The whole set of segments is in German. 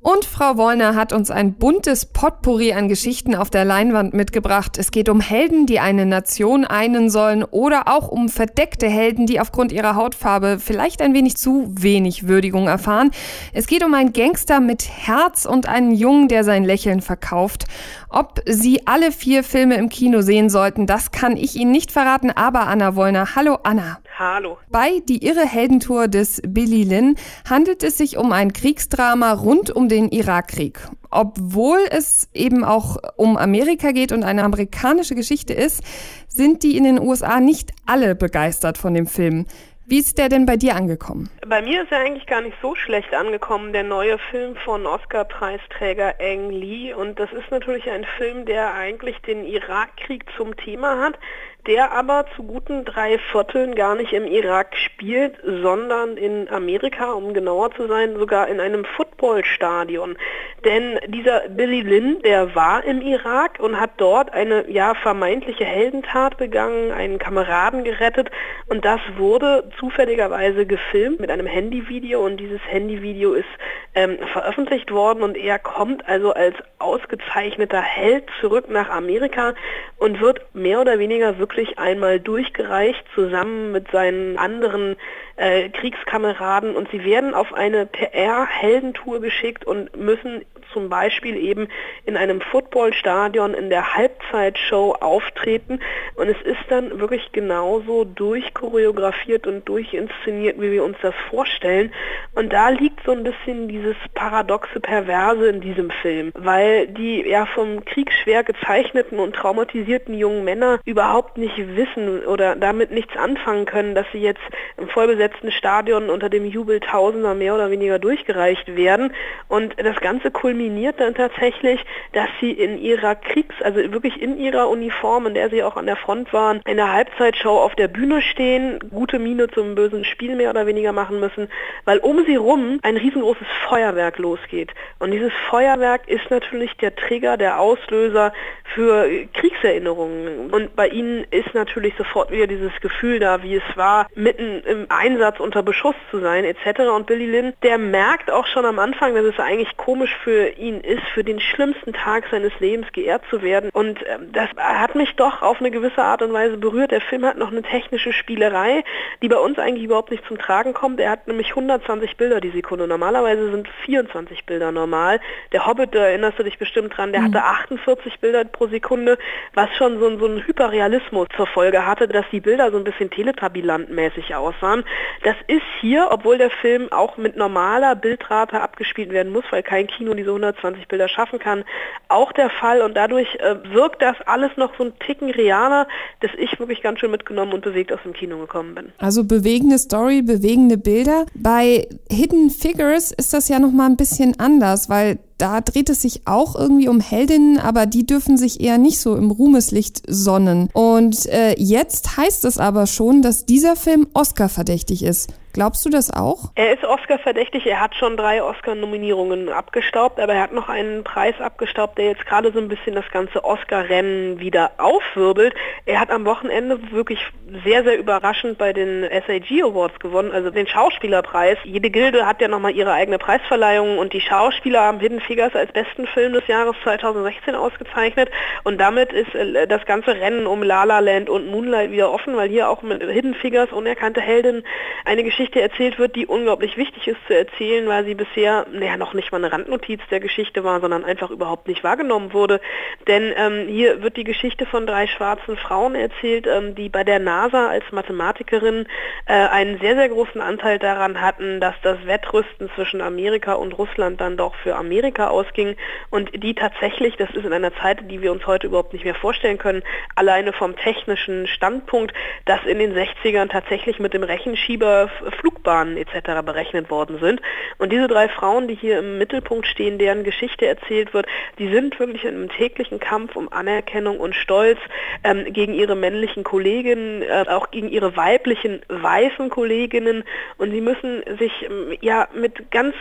Und Frau Wollner hat uns ein buntes Potpourri an Geschichten auf der Leinwand mitgebracht. Es geht um Helden, die eine Nation einen sollen oder auch um verdeckte Helden, die aufgrund ihrer Hautfarbe vielleicht ein wenig zu wenig Würdigung erfahren. Es geht um einen Gangster mit Herz und einen Jungen, der sein Lächeln verkauft. Ob Sie alle vier Filme im Kino sehen sollten, das kann ich Ihnen nicht verraten, aber Anna Wollner. Hallo Anna. Hallo. Bei Die irre Heldentour des Billy Lynn handelt es sich um ein Kriegsdrama rund um den Irakkrieg. Obwohl es eben auch um Amerika geht und eine amerikanische Geschichte ist, sind die in den USA nicht alle begeistert von dem Film. Wie ist der denn bei dir angekommen? Bei mir ist er eigentlich gar nicht so schlecht angekommen, der neue Film von Oscar-Preisträger Ang Lee. Und das ist natürlich ein Film, der eigentlich den Irakkrieg zum Thema hat, der aber zu guten drei Vierteln gar nicht im Irak spielt, sondern in Amerika, um genauer zu sein, sogar in einem Footballstadion. Denn dieser Billy Lynn, der war im Irak und hat dort eine ja vermeintliche Heldentat begangen, einen Kameraden gerettet. Und das wurde zufälligerweise gefilmt mit einem Handyvideo. Und dieses Handyvideo ist ähm, veröffentlicht worden. Und er kommt also als ausgezeichneter Held zurück nach Amerika und wird mehr oder weniger wirklich einmal durchgereicht, zusammen mit seinen anderen äh, Kriegskameraden. Und sie werden auf eine PR-Heldentour geschickt und müssen zum Beispiel eben in einem Footballstadion in der Halbzeitshow auftreten. Und es ist dann wirklich genauso durchchoreografiert und durchinszeniert, wie wir uns das vorstellen. Und da liegt so ein bisschen dieses paradoxe Perverse in diesem Film, weil die ja vom Krieg schwer gezeichneten und traumatisierten jungen Männer überhaupt nicht wissen oder damit nichts anfangen können, dass sie jetzt im vollbesetzten Stadion unter dem Jubel Tausender mehr oder weniger durchgereicht werden. Und das Ganze kulminiert kulminiert dann tatsächlich, dass sie in ihrer Kriegs-, also wirklich in ihrer Uniform, in der sie auch an der Front waren, in der Halbzeitshow auf der Bühne stehen, gute Miene zum bösen Spiel mehr oder weniger machen müssen, weil um sie rum ein riesengroßes Feuerwerk losgeht. Und dieses Feuerwerk ist natürlich der Trigger, der Auslöser für Kriegserinnerungen. Und bei ihnen ist natürlich sofort wieder dieses Gefühl da, wie es war, mitten im Einsatz unter Beschuss zu sein, etc. Und Billy Lynn, der merkt auch schon am Anfang, dass es eigentlich komisch für ihn ist, für den schlimmsten Tag seines Lebens geehrt zu werden. Und ähm, das hat mich doch auf eine gewisse Art und Weise berührt. Der Film hat noch eine technische Spielerei, die bei uns eigentlich überhaupt nicht zum Tragen kommt. Er hat nämlich 120 Bilder die Sekunde. Normalerweise sind 24 Bilder normal. Der Hobbit, da erinnerst du dich bestimmt dran, der mhm. hatte 48 Bilder pro Sekunde, was schon so, so einen Hyperrealismus zur Folge hatte, dass die Bilder so ein bisschen teletabilantmäßig aussahen. Das ist hier, obwohl der Film auch mit normaler Bildrate abgespielt werden muss, weil kein Kino diese 120 Bilder schaffen kann, auch der Fall und dadurch äh, wirkt das alles noch so ein Ticken realer, dass ich wirklich ganz schön mitgenommen und bewegt aus dem Kino gekommen bin. Also bewegende Story, bewegende Bilder. Bei Hidden Figures ist das ja noch mal ein bisschen anders, weil da dreht es sich auch irgendwie um Heldinnen, aber die dürfen sich eher nicht so im Ruhmeslicht sonnen. Und äh, jetzt heißt es aber schon, dass dieser Film Oscar verdächtig ist. Glaubst du das auch? Er ist Oscar verdächtig. Er hat schon drei Oscar-Nominierungen abgestaubt, aber er hat noch einen Preis abgestaubt, der jetzt gerade so ein bisschen das ganze Oscar-Rennen wieder aufwirbelt. Er hat am Wochenende wirklich sehr, sehr überraschend bei den SAG Awards gewonnen, also den Schauspielerpreis. Jede Gilde hat ja nochmal ihre eigene Preisverleihung und die Schauspieler haben Hidden Figures als besten Film des Jahres 2016 ausgezeichnet und damit ist äh, das ganze Rennen um La La Land und Moonlight wieder offen, weil hier auch mit Hidden Figures, unerkannte Heldin, eine Geschichte erzählt wird, die unglaublich wichtig ist zu erzählen, weil sie bisher, naja, noch nicht mal eine Randnotiz der Geschichte war, sondern einfach überhaupt nicht wahrgenommen wurde. Denn ähm, hier wird die Geschichte von drei schwarzen Frauen erzählt, ähm, die bei der NASA als Mathematikerin äh, einen sehr, sehr großen Anteil daran hatten, dass das Wettrüsten zwischen Amerika und Russland dann doch für Amerika Amerika ausging und die tatsächlich, das ist in einer Zeit, die wir uns heute überhaupt nicht mehr vorstellen können, alleine vom technischen Standpunkt, dass in den 60ern tatsächlich mit dem Rechenschieber Flugbahnen etc. berechnet worden sind. Und diese drei Frauen, die hier im Mittelpunkt stehen, deren Geschichte erzählt wird, die sind wirklich in einem täglichen Kampf um Anerkennung und Stolz ähm, gegen ihre männlichen Kolleginnen, äh, auch gegen ihre weiblichen weißen Kolleginnen und sie müssen sich ähm, ja mit ganz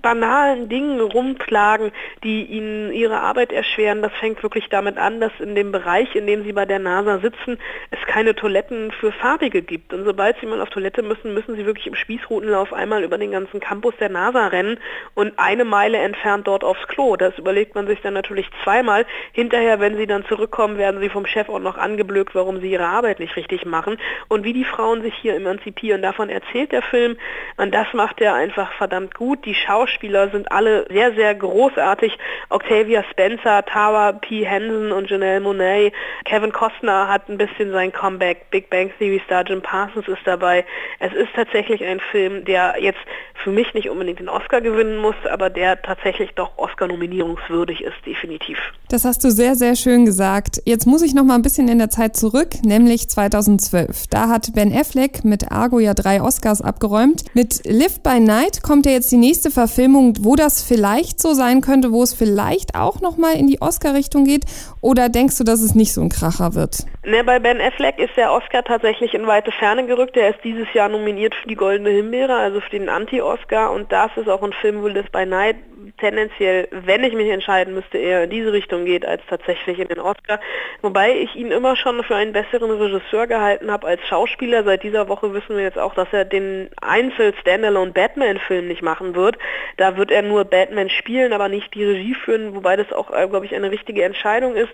banalen Dingen rumplagen Anlagen, die ihnen ihre Arbeit erschweren. Das fängt wirklich damit an, dass in dem Bereich, in dem sie bei der NASA sitzen, es keine Toiletten für Farbige gibt. Und sobald sie mal auf Toilette müssen, müssen sie wirklich im Spießrutenlauf einmal über den ganzen Campus der NASA rennen und eine Meile entfernt dort aufs Klo. Das überlegt man sich dann natürlich zweimal. Hinterher, wenn sie dann zurückkommen, werden sie vom Chef auch noch angeblökt, warum sie ihre Arbeit nicht richtig machen. Und wie die Frauen sich hier emanzipieren, davon erzählt der Film. Und das macht er einfach verdammt gut. Die Schauspieler sind alle sehr, sehr großartig. Octavia Spencer, Tara P. Henson und Janelle Monet. Kevin Costner hat ein bisschen sein Comeback. Big Bang Theory Star Jim Parsons ist dabei. Es ist tatsächlich ein Film, der jetzt für mich nicht unbedingt den Oscar gewinnen muss, aber der tatsächlich doch Oscar-nominierungswürdig ist, definitiv. Das hast du sehr, sehr schön gesagt. Jetzt muss ich noch mal ein bisschen in der Zeit zurück, nämlich 2012. Da hat Ben Affleck mit Argo ja drei Oscars abgeräumt. Mit Live by Night kommt ja jetzt die nächste Verfilmung, wo das vielleicht so sein könnte, wo es vielleicht auch noch mal in die Oscar-Richtung geht. Oder denkst du, dass es nicht so ein Kracher wird? Ne, bei Ben Affleck ist der Oscar tatsächlich in weite Ferne gerückt. Er ist dieses Jahr nominiert für die Goldene Himbeere, also für den Anti-Oscar. Und das ist auch ein Film, wo Live by Night tendenziell, wenn ich mich entscheiden müsste, eher in diese Richtung geht als tatsächlich in den Oscar. Wobei ich ihn immer schon für einen besseren Regisseur gehalten habe als Schauspieler. Seit dieser Woche wissen wir jetzt auch, dass er den Einzel-Standalone Batman-Film nicht machen wird. Da wird er nur Batman spielen, aber nicht die Regie führen, wobei das auch, äh, glaube ich, eine richtige Entscheidung ist.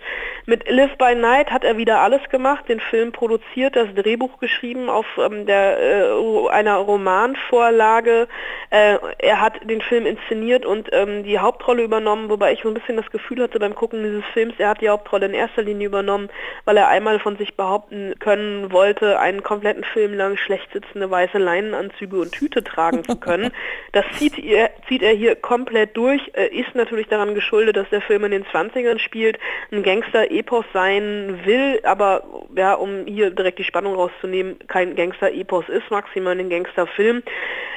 Mit Live by Night hat er wieder alles gemacht, den Film produziert, das Drehbuch geschrieben auf ähm, der, äh, einer Romanvorlage. Äh, er hat den Film inszeniert und ähm, die Hauptrolle übernommen, wobei ich so ein bisschen das Gefühl hatte beim Gucken dieses Films, er hat die Hauptrolle in erster Linie übernommen, weil er einmal von sich behaupten können wollte, einen kompletten Film lang schlecht sitzende weiße Leinenanzüge und Tüte tragen zu können. Das zieht er, zieht er hier komplett durch, äh, ist natürlich daran geschuldet, dass der Film in den 20ern spielt, ein Gangster-Epos sein will, aber ja, um hier direkt die Spannung rauszunehmen, kein Gangster-Epos ist, maximal ein Gangster-Film.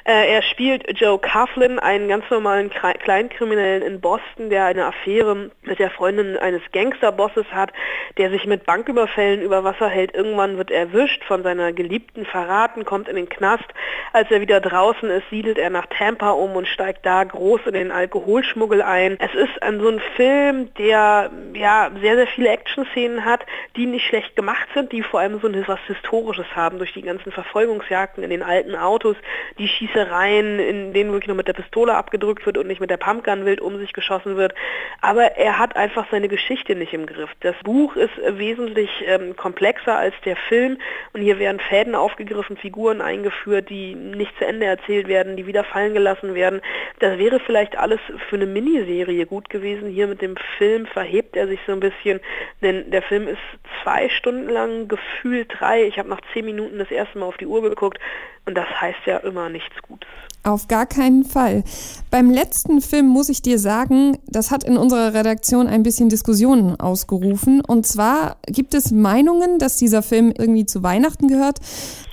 Äh, er spielt Joe Coughlin, einen ganz normalen Kleinkriminellen in Boston, der eine Affäre mit der Freundin eines Gangsterbosses hat, der sich mit Banküberfällen über Wasser hält. Irgendwann wird er erwischt, von seiner Geliebten verraten, kommt in den Knast. Als er wieder draußen ist, siedelt er nach Tampa um und steigt da groß in den Alkoholschmuggel ein. Es ist ein, so ein Film, der ja sehr, sehr viele Action-Szenen hat, die nicht schlecht gemacht sind, die vor allem so etwas Historisches haben durch die ganzen Verfolgungsjagden in den alten Autos, die Schießereien, in denen wirklich nur mit der Pistole abgedrückt wird und nicht mit der Pumpgun wild um sich geschossen wird. Aber er hat einfach seine Geschichte nicht im Griff. Das Buch ist wesentlich ähm, komplexer als der Film und hier werden Fäden aufgegriffen, Figuren eingeführt, die nicht zu Ende erzählt werden, die wieder fallen gelassen werden. Das wäre vielleicht alles für eine Miniserie gut gewesen. Hier mit dem Film verhebt er sich so ein bisschen, denn der Film ist zwei Stunden lang, gefühlt drei. Ich habe nach zehn Minuten das erste Mal auf die Uhr geguckt und das heißt ja immer nichts Gutes. Auf gar keinen Fall. Beim letzten Film muss ich dir sagen, das hat in unserer Redaktion ein bisschen Diskussionen ausgerufen. Und zwar gibt es Meinungen, dass dieser Film irgendwie zu Weihnachten gehört.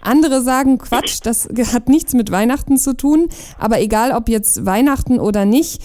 Andere sagen, Quatsch, das hat nichts mit Weihnachten zu tun. Aber egal, ob jetzt Weihnachten oder nicht,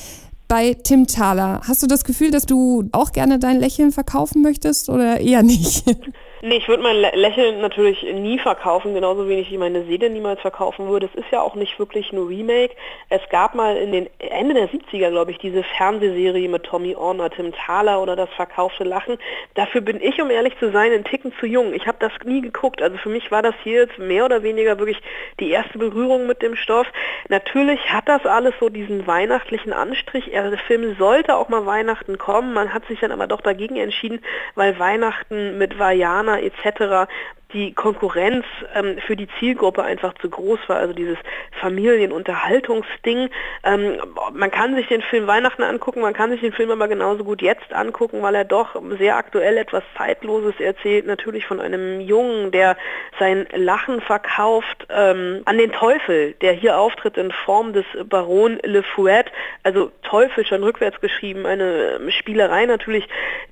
bei Tim Thaler, hast du das Gefühl, dass du auch gerne dein Lächeln verkaufen möchtest oder eher nicht? Nee, ich würde mein Lächeln natürlich nie verkaufen, genauso wenig wie meine Seele niemals verkaufen würde. Es ist ja auch nicht wirklich ein Remake. Es gab mal in den Ende der 70er, glaube ich, diese Fernsehserie mit Tommy Orner, Tim Thaler oder das verkaufte Lachen. Dafür bin ich, um ehrlich zu sein, ein Ticken zu jung. Ich habe das nie geguckt. Also für mich war das hier jetzt mehr oder weniger wirklich die erste Berührung mit dem Stoff. Natürlich hat das alles so diesen weihnachtlichen Anstrich. Der Film sollte auch mal Weihnachten kommen. Man hat sich dann aber doch dagegen entschieden, weil Weihnachten mit Vajana Amerikaner etc die Konkurrenz ähm, für die Zielgruppe einfach zu groß war, also dieses Familienunterhaltungsding. Ähm, man kann sich den Film Weihnachten angucken, man kann sich den Film aber genauso gut jetzt angucken, weil er doch sehr aktuell etwas Zeitloses erzählt, natürlich von einem Jungen, der sein Lachen verkauft ähm, an den Teufel, der hier auftritt in Form des Baron Le Fouet, also Teufel schon rückwärts geschrieben, eine ähm, Spielerei natürlich,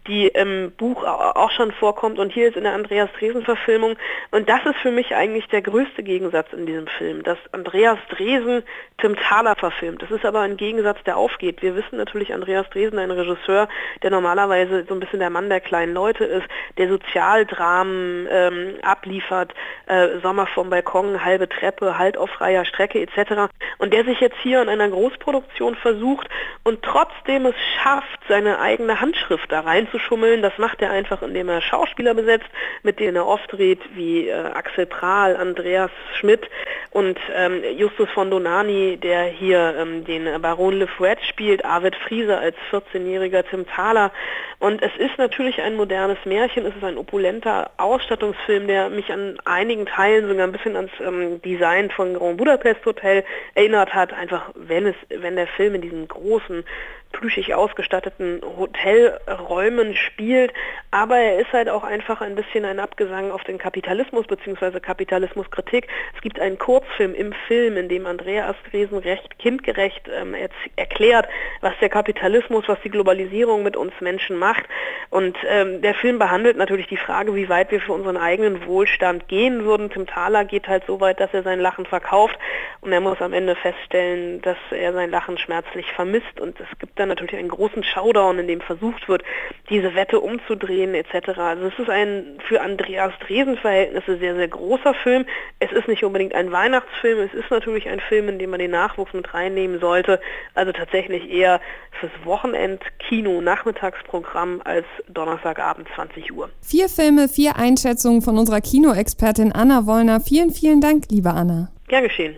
die im Buch auch schon vorkommt und hier ist in der Andreas Dresen Verfilmung Stimmung. Und das ist für mich eigentlich der größte Gegensatz in diesem Film, dass Andreas Dresen Tim Thaler verfilmt. Das ist aber ein Gegensatz, der aufgeht. Wir wissen natürlich, Andreas Dresen, ein Regisseur, der normalerweise so ein bisschen der Mann der kleinen Leute ist, der Sozialdramen ähm, abliefert, äh, Sommer vom Balkon, halbe Treppe, Halt auf freier Strecke etc. Und der sich jetzt hier in einer Großproduktion versucht und trotzdem es schafft, seine eigene Handschrift da reinzuschummeln. Das macht er einfach, indem er Schauspieler besetzt, mit denen er oft dreht, wie äh, Axel Prahl, Andreas Schmidt und ähm, Justus von Donani, der hier ähm, den Baron Le Fouet spielt, Arvid Friese als 14-jähriger Tim Thaler. Und es ist natürlich ein modernes Märchen, es ist ein opulenter Ausstattungsfilm, der mich an einigen Teilen sogar ein bisschen ans ähm, Design von Grand Budapest Hotel erinnert hat, einfach wenn es, wenn der Film in diesen großen plüschig ausgestatteten Hotelräumen spielt, aber er ist halt auch einfach ein bisschen ein Abgesang auf den Kapitalismus bzw. Kapitalismuskritik. Es gibt einen Kurzfilm im Film, in dem Andreas Dresen recht kindgerecht ähm, er erklärt, was der Kapitalismus, was die Globalisierung mit uns Menschen macht. Und ähm, der Film behandelt natürlich die Frage, wie weit wir für unseren eigenen Wohlstand gehen würden. Tim Thaler geht halt so weit, dass er sein Lachen verkauft und er muss am Ende feststellen, dass er sein Lachen schmerzlich vermisst und es gibt dann natürlich einen großen Showdown, in dem versucht wird, diese Wette umzudrehen etc. Also es ist ein für Andreas Dresen Verhältnisse sehr, sehr großer Film. Es ist nicht unbedingt ein Weihnachtsfilm, es ist natürlich ein Film, in dem man den Nachwuchs mit reinnehmen sollte. Also tatsächlich eher fürs Wochenend-Kino-Nachmittagsprogramm als Donnerstagabend 20 Uhr. Vier Filme, vier Einschätzungen von unserer Kinoexpertin Anna Wollner. Vielen, vielen Dank, liebe Anna. Gern geschehen.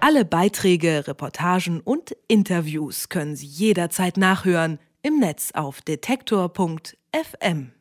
Alle Beiträge, Reportagen und Interviews können Sie jederzeit nachhören im Netz auf detektor.fm. FM.